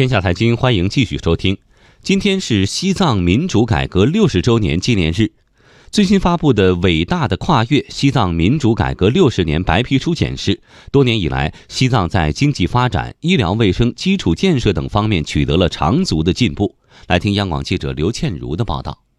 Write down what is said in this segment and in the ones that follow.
天下财经，欢迎继续收听。今天是西藏民主改革六十周年纪念日。最新发布的《伟大的跨越：西藏民主改革六十年白皮书》显示，多年以来，西藏在经济发展、医疗卫生、基础建设等方面取得了长足的进步。来听央广记者刘倩茹的报道。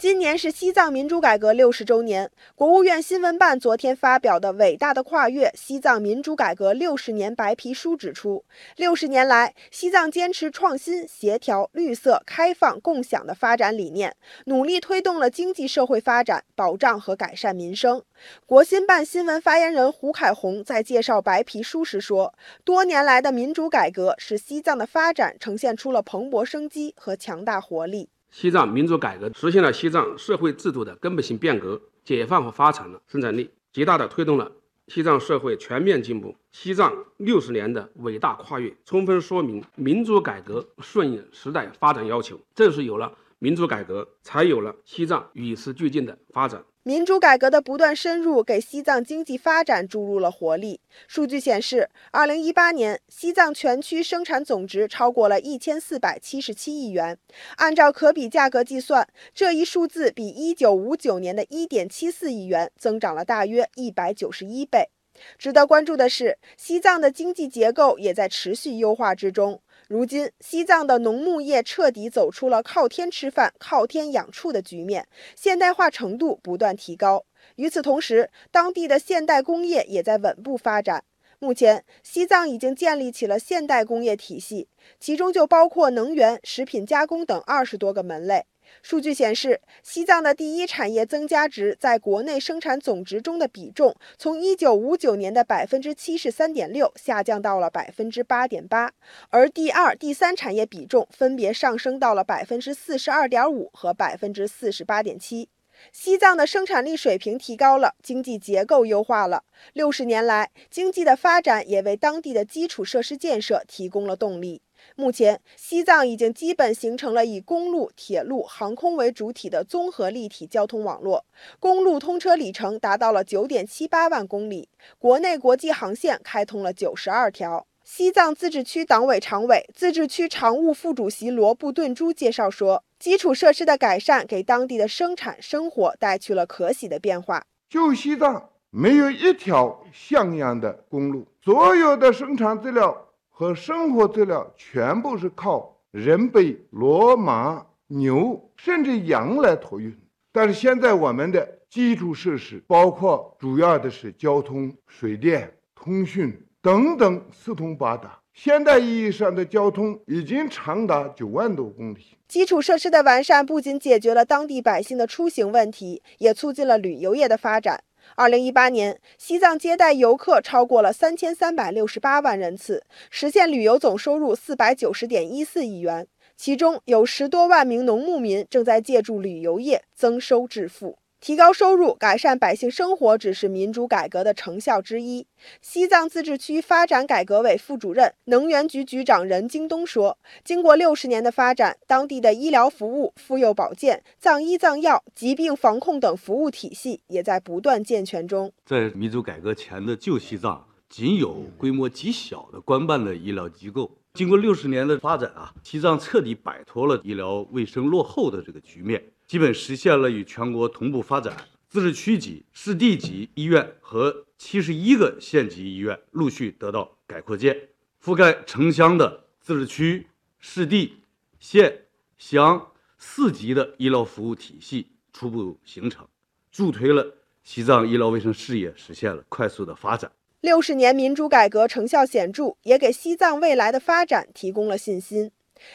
今年是西藏民主改革六十周年。国务院新闻办昨天发表的《伟大的跨越：西藏民主改革六十年白皮书》指出，六十年来，西藏坚持创新、协调、绿色、开放、共享的发展理念，努力推动了经济社会发展，保障和改善民生。国新办新闻发言人胡凯红在介绍白皮书时说：“多年来的民主改革使西藏的发展呈现出了蓬勃生机和强大活力。”西藏民主改革实现了西藏社会制度的根本性变革，解放和发展了生产力，极大的推动了西藏社会全面进步。西藏六十年的伟大跨越，充分说明民主改革顺应时代发展要求。正是有了民主改革，才有了西藏与时俱进的发展。民主改革的不断深入，给西藏经济发展注入了活力。数据显示，二零一八年西藏全区生产总值超过了一千四百七十七亿元，按照可比价格计算，这一数字比一九五九年的一点七四亿元增长了大约一百九十一倍。值得关注的是，西藏的经济结构也在持续优化之中。如今，西藏的农牧业彻底走出了靠天吃饭、靠天养畜的局面，现代化程度不断提高。与此同时，当地的现代工业也在稳步发展。目前，西藏已经建立起了现代工业体系，其中就包括能源、食品加工等二十多个门类。数据显示，西藏的第一产业增加值在国内生产总值中的比重，从1959年的百分之七十三点六下降到了百分之八点八，而第二、第三产业比重分别上升到了百分之四十二点五和百分之四十八点七。西藏的生产力水平提高了，经济结构优化了。六十年来，经济的发展也为当地的基础设施建设提供了动力。目前，西藏已经基本形成了以公路、铁路、航空为主体的综合立体交通网络，公路通车里程达到了九点七八万公里，国内国际航线开通了九十二条。西藏自治区党委常委、自治区常务副主席罗布顿珠介绍说，基础设施的改善给当地的生产生活带去了可喜的变化。就西藏没有一条像样的公路，所有的生产资料。和生活资料全部是靠人背骡马牛甚至羊来托运，但是现在我们的基础设施，包括主要的是交通、水电、通讯等等四通八达。现代意义上的交通已经长达九万多公里。基础设施的完善不仅解决了当地百姓的出行问题，也促进了旅游业的发展。二零一八年，西藏接待游客超过了三千三百六十八万人次，实现旅游总收入四百九十点一四亿元，其中有十多万名农牧民正在借助旅游业增收致富。提高收入、改善百姓生活，只是民主改革的成效之一。西藏自治区发展改革委副主任、能源局局长任京东说：“经过六十年的发展，当地的医疗服务、妇幼保健、藏医藏药、疾病防控等服务体系也在不断健全中。在民主改革前的旧西藏，仅有规模极小的官办的医疗机构。经过六十年的发展啊，西藏彻底摆脱了医疗卫生落后的这个局面。”基本实现了与全国同步发展，自治区级、市地级医院和七十一个县级医院陆续得到改扩建，覆盖城乡的自治区、市地、县、乡四级的医疗服务体系初步形成，助推了西藏医疗卫生事业实现了快速的发展。六十年民主改革成效显著，也给西藏未来的发展提供了信心。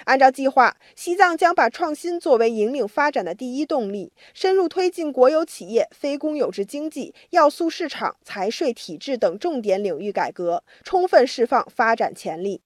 按照计划，西藏将把创新作为引领发展的第一动力，深入推进国有企业、非公有制经济、要素市场、财税体制等重点领域改革，充分释放发展潜力。